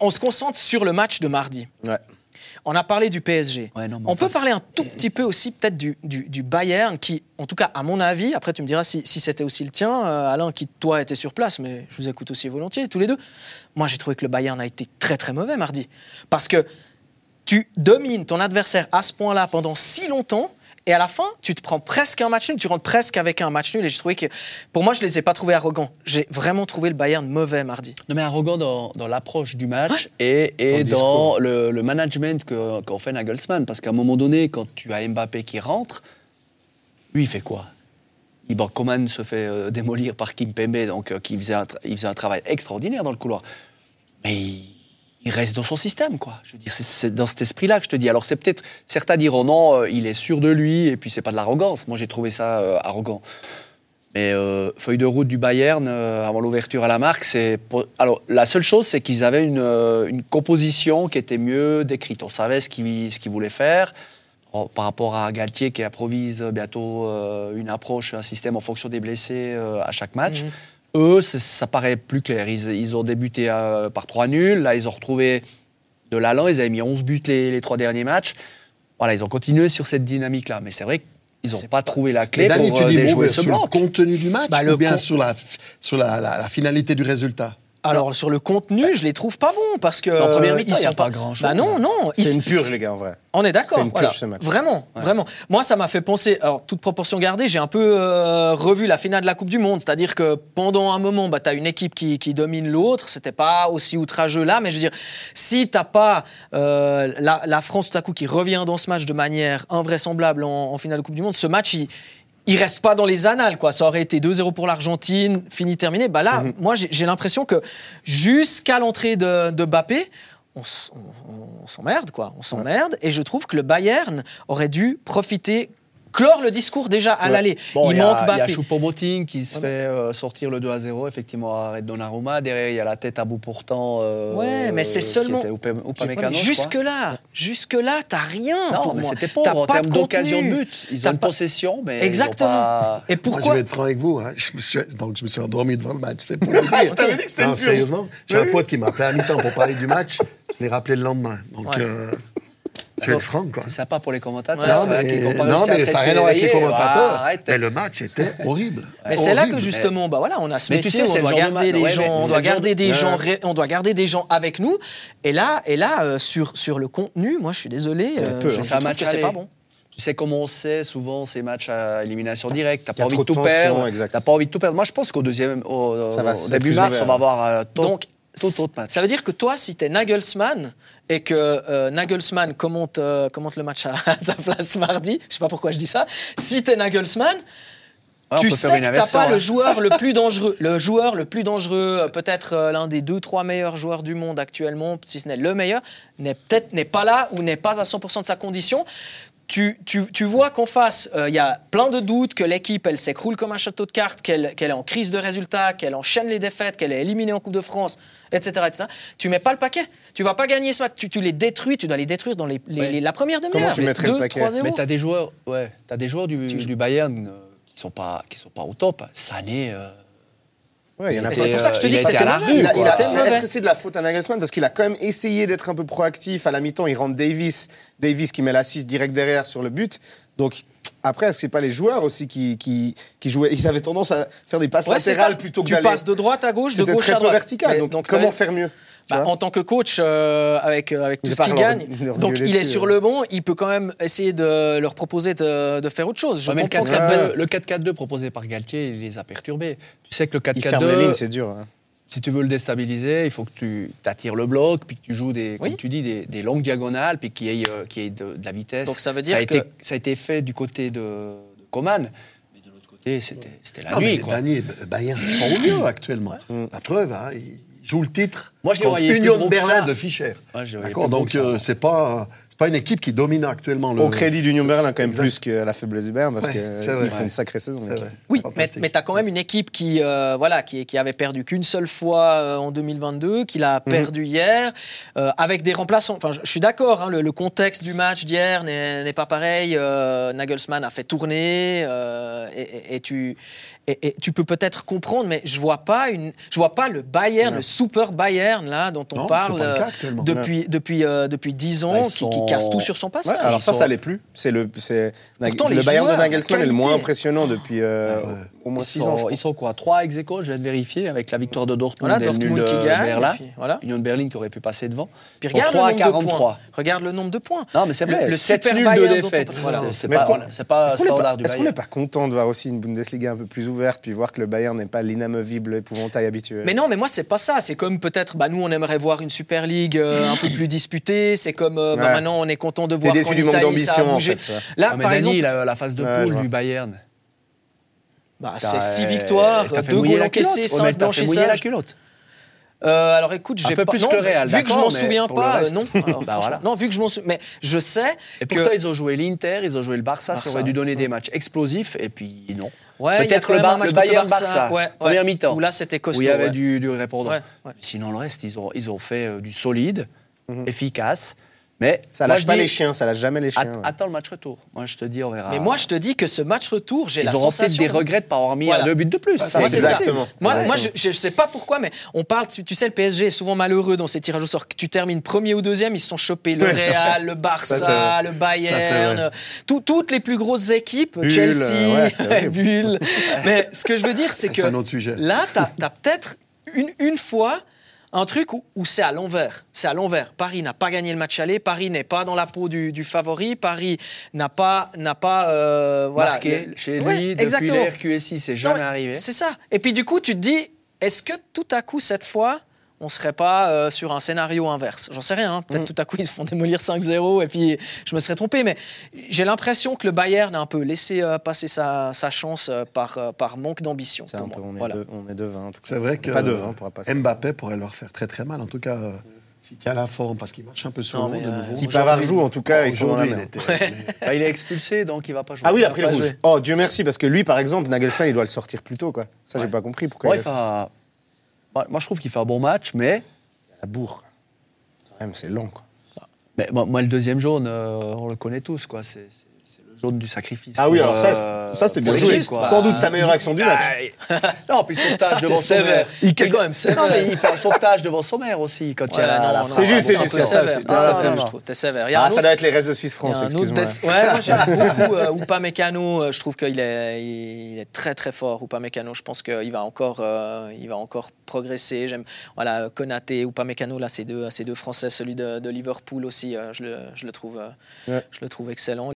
On se concentre sur le match de mardi. Ouais. On a parlé du PSG. Ouais, non, mais on peut parler un tout petit peu aussi peut-être du, du- du Bayern qui, en tout cas à mon avis, après tu me diras si, si c'était aussi le tien, euh, Alain, qui toi était sur place, mais je vous écoute aussi volontiers, tous les deux. Moi j'ai trouvé que le Bayern a été très très mauvais mardi. Parce que tu domines ton adversaire à ce point-là pendant si longtemps. Et à la fin, tu te prends presque un match nul, tu rentres presque avec un match nul. Et j'ai trouvé que, pour moi, je les ai pas trouvés arrogants. J'ai vraiment trouvé le Bayern mauvais mardi. Non, mais arrogant dans, dans l'approche du match et, et Dans le dans discours. le, le management que- qu'en fait Nagelsmann. Parce qu'à un moment donné, quand tu as Mbappé qui rentre, lui, il fait quoi? Il, bon, Coman se fait euh, démolir par Kim Pembe, donc euh, qui faisait un, il faisait un travail extraordinaire dans le couloir. Mais il, il reste dans son système, quoi. Je veux c'est- dans cet esprit-là que je te dis. Alors, c'est peut-être certains diront non, euh, il est sûr de lui, et puis c'est pas de l'arrogance. Moi, j'ai trouvé ça euh, arrogant. Mais euh, feuille de route du Bayern avant l'ouverture à la marque, c'est alors la seule chose, c'est qu'ils avaient une, composition qui était mieux décrite. On savait ce qu'ils voulaient faire. Par rapport à Galtier qui improvise bientôt une approche, un système en fonction des blessés à chaque match. Mhm. Eux, ça paraît plus clair. Ils, ils ont débuté euh, par 3 nuls. Là, ils ont retrouvé de l'allant. Ils avaient mis 11 buts les, les trois derniers matchs. Voilà, ils ont continué sur cette dynamique-là. Mais c'est vrai qu'ils n'ont pas trouvé la clé pour euh, déjouer ce sur bloc. le contenu du match Bah, ou bien con- sur, la, sur la, la- la finalité du résultat? Alors sur le contenu, je les trouve pas bons parce que En première euh, mi-temps, ils il y a sont pas grand-chose. Bah non, non. ils- C'est une purge, les gars, en vrai. On est d'accord. C'est une purge, voilà. ce match. Vraiment, vraiment. Moi, ça m'a fait penser. Alors, toute proportion gardée, j'ai un peu euh, revu la finale de la Coupe du Monde. C'est-à-dire que pendant un moment, bah, tu as une équipe qui, qui domine l'autre. C'était pas aussi outrageux là, mais je veux dire, si t'as pas euh, la, la France tout à coup qui revient dans ce match de manière invraisemblable en, en finale de Coupe du Monde, ce match, il. Il reste pas dans les annales, quoi. Ça aurait été 2-0 pour l'Argentine, fini, terminé. Bah là, moi, j'ai l'impression que jusqu'à l'entrée de, de on, on- on s'emmerde, quoi. On s'emmerde. Et je trouve que le Bayern aurait dû profiter, clore le discours déjà à Ouais. l'aller. Bon, il manque Il y a Mbappé. Choupo-Moting qui se fait euh, sortir le 2 à 0, effectivement, à Donnarumma. Derrière, il y a la tête à bout portant. euh, Ouais, mais c'est seulement- Jusque là, jusque là, t'as rien Non, pour mais c'était T'as pauvre en pas termes de d'occasion de but. Ils T'as ont une pas- possession, mais ils ont Exactement. pas... Et Moi, je pourquoi vais être franc avec vous. hein. Je me suis, donc, je me suis endormi devant le match. C'est pour vous dire. t'avais dit que c'était Non, sérieusement. J'ai un pote qui m'a appelé à mi-temps pour parler du match. Je l'ai rappelé le lendemain. Donc, Ouais. euh, vais être franc, quoi. C'est sympa pour les commentateurs. Ouais, Non, vrai mais, non, ça n'a rien à voir avec les commentateurs. Ah, mais le match était horrible. Mais c'est là que justement, bah voilà, on a ce Mais tu sais, on doit de garder ouais, gens, on doit des Ouais. gens, ré- on doit garder des gens avec nous. Et là, et là, euh, sur sur le contenu, moi, je suis désolé, euh, peu, je, hein. je C'est match que pas bon. Tu sais comment on sait souvent ces matchs à élimination directe? T'as pas envie de tout perdre. T'as pas envie de tout perdre. Moi, je pense qu'au deuxième, au, début mars, on va avoir euh, Donc, tout autre match. Ça veut dire que toi, si tu es Nagelsmann et que euh, Nagelsmann commente, euh, commente le match à, à ta place mardi, je sais pas pourquoi je dis ça, si tu es Nagelsmann, tu sais que t'as pas hein. le joueur le plus dangereux. Le joueur le plus dangereux, euh, peut-être euh, l'un des deux, trois meilleurs joueurs du monde actuellement, si ce n'est le meilleur, n'est peut-être n'est pas là ou n'est pas à 100% de sa condition. Tu, tu, tu vois qu'en face, euh, il y a plein de doutes, que l'équipe, elle s'écroule comme un château de cartes, qu'elle qu'elle est en crise de résultats, qu'elle enchaîne les défaites, qu'elle est éliminée en Coupe de France, etc. etc. Tu mets pas le paquet. Tu vas pas gagner ce match. Tu, tu les détruis. Tu dois les détruire dans les, les- Ouais. les- la première demi-heure. tu mettrais le 2, paquet 3-0. Mais t'as des joueurs, ouais, t'as des joueurs du, Tu du Bayern euh, qui sont pas, qui sont pas au top. Sané, euh, Ouais, il y en a Mais pas. c'est pour ça que je te dis a que c'était la. Est-ce que c'est de la faute à Nagelsmann Parce qu'il a quand même essayé d'être un peu proactif. À la mi-temps, il rentre Davis. Davis qui met l'assist direct derrière sur le but. Donc, après, est-ce que c'est pas les joueurs aussi qui, qui, qui jouaient? Ils avaient tendance à faire des passes Ouais, latérales plutôt que tu passes de droite à gauche, de C'était gauche très à droite. vertical. Donc, comment faire mieux? Bah, en tant que coach, euh, avec, euh, avec tout ce qu'il gagne, leur donc il est sur ouais. le banc, il peut quand même essayer de leur proposer de, de faire autre chose. Je ouais, le comprends que ça 4-4-2 peut Ouais. être- le 4-4-2 proposé par Galtier, il les a perturbés. Tu sais que le Il ferme les lignes, 4-4-2, c'est dur. hein. si tu veux le déstabiliser, il faut que tu attires le bloc, puis que tu joues des, Oui. comme tu dis, des, des longues diagonales, puis qu'il y ait, euh, qu'il y ait de, de la vitesse. Donc ça veut dire a été, que- ça a été fait du côté de, de Coman, mais de l'autre côté, c'était la Non, mais nuit. Quoi. Dani, le Bayern n'est pas au mieux actuellement. La preuve, hein, il joue le titre. Moi, je les plus Union gros Berlin de Fischer. Ouais, D'accord, donc euh, c'est pas c'est pas une équipe qui domine actuellement le. Au crédit d'Union Berlin, quand même, Exact. plus que la faiblesse du Bayern, parce Ouais, qu'ils font une sacrée saison. Oui, mais, tu as quand même une équipe qui, euh, voilà, qui, qui avait perdu qu'une seule fois euh, en 2022, qui l'a Mhm. perdu hier, euh, avec des remplaçants. Enfin, je, je suis d'accord, hein, le, le contexte du match d'hier n'est n'est pas pareil. Euh, Nagelsmann a fait tourner euh, et, et- et tu, et, et tu peux peut-être comprendre, mais je vois pas une, je vois pas le Bayern, Non. le super Bayern Là, dont on Non, parle cas euh, depuis, depuis, euh, depuis 10 ans, Bah, qui, sont- qui casse tout sur son Ouais, passage. alors ça, sont- ça l'est plus. C'est le, c'est Pourtant, le Bayern de Nagelsmann est le moins impressionnant depuis euh, Ah ouais. au moins 6 ans. je sont, crois. ils sont quoi 3 ex aequo, je viens de vérifier, avec la victoire de Dortmund Voilà, et Dortmund de qui gagne. Berlin. puis voilà. Union de Berlin qui aurait pu passer devant. Puis regarde 3 à le nombre de 43. points. Regarde le nombre de points. Non, mais c'est Le- vrai. le super Bayern de défaite. C'est- pas, c'est standard pas, du est-ce qu'on n'est pas content de voir aussi une Bundesliga un peu plus ouverte, puis voir que le Bayern n'est pas l'inamovible épouvantail habituel? Mais non, mais moi, c'est pas ça. C'est comme peut-être, bah, nous, on aimerait voir une Super League euh, un peu plus disputée. C'est comme euh, bah, Ouais. maintenant, on est content de T'es voir déçu du manque d'ambition, en fait. Là, Ah, mais par Dani, exemple, la, la phase de poule du Bayern. bah, c'est 6 victoires, t'as fait 2 mouiller goals encaissés, Ouais, 5 mais t'as fait mouiller la blanchissages. culotte. Euh, alors écoute, Un j'ai peu pas plus non, que Real, vu que je m'en souviens le pas, euh, non. Alors, Bah, voilà. Non, vu que je m'en souviens, mais je sais Et que pourtant, ils ont joué l'Inter, ils ont joué le Barça, Barça. ça aurait dû donner des matchs explosifs, et puis non. ouais, Peut-être le, même Bar- un match le contre Bayern-Barça, Ouais, ouais, première mi-temps, Où là, c'était costaud. où il y avait ouais. du, du répondant. Ouais, ouais. Sinon, le reste, ils ont, ils ont fait euh, du solide, Mhm. efficace. Mais Ça lâche pas dis, les chiens, ça lâche jamais les at- chiens. ouais. Attends le match retour. Moi, je te dis, on verra. Mais moi, je te dis que ce match retour, j'ai ils la auront peut-être sensation. des regrets de ne pas avoir mis Voilà. un deux buts de plus. Ah, Ça, Moi, c'est c'est ça. Exactement. Moi, Exactement. moi je, je sais pas pourquoi, mais on parle, tu, tu sais, le PSG est souvent malheureux dans ses tirages au sort. Que tu termines premier ou deuxième, ils se sont chopés le Real, le Ça, Barça, le Bayern, tout- toutes les plus grosses équipes, Bulle, Chelsea, euh, ouais. Bulle. Mais ce que je veux dire, c'est C'est que un autre sujet. là, tu as, peut-être une, une fois un truc où, où c'est à l'envers. C'est à l'envers. Paris n'a pas gagné le match aller. Paris n'est pas dans la peau du, du favori. Paris n'a pas, n'a pas, euh, voilà, Marqué le- chez Ouais, lui depuis exactement. les RQSI, c'est jamais mais arrivé. C'est ça. Et puis du coup, tu te dis, est-ce que tout à coup, cette fois, on serait pas euh, sur un scénario inverse J'en sais rien. hein. Peut-être Mm. tout à coup, ils se font démolir 5-0 et puis je me serais trompé. Mais j'ai l'impression que le Bayern a un peu laissé euh, passer sa, sa chance euh, par, euh, par manque d'ambition. C'est un peu, on est, Voilà. de, on est de 20 en tout cas. C'est vrai que Pas de 20 pour passer. Mbappé pourrait leur faire très très mal. En tout cas, euh, s'il tient la forme, parce qu'il marche un peu sur Non, le mais, de nouveau. Si Pavard joue, en tout cas, ils sont il était. mais- Bah, il est expulsé, donc il va pas jouer. Ah oui, Il a après le rouge. Oh, Dieu merci, parce que lui, par exemple, Nagelsmann, il doit le sortir plus tôt, quoi. Ça, j'ai pas compris pourquoi. Ouais, il a- Moi, moi, je trouve qu'il fait un bon match, mais, La bourre. Quand même, c'est long, quoi. mais moi, moi, le deuxième jaune, euh, on le connaît tous, quoi. C'est c'est- jaune du sacrifice. Ah oui, alors ça, euh, ça c'était bien joué. quoi. Sans doute sa meilleure action du match. Ah, non, puis le sauvetage devant T'es sévère. Sommer. Il est quand même sévère. Non, mais il fait un sauvetage devant Sommer aussi quand il y a. C'est juste, c'est juste, peu c'est ça, sévère. c'est- T'es ça, sévère, je trouve. T'es sévère. Ah, ça doit être les restes de Suisse Il y a France, un autre excuse-moi. Ouais, moi j'aime beaucoup euh, Upamecano. euh, Je trouve qu'il est, très très fort. Upamecano, je pense qu'il va encore, euh, il va encore progresser. J'aime, voilà, Konaté, Upamecano, là, ces deux, ces deux Français, celui de, de Liverpool aussi, euh, je, le, je le trouve, euh, Ouais. je le trouve excellent.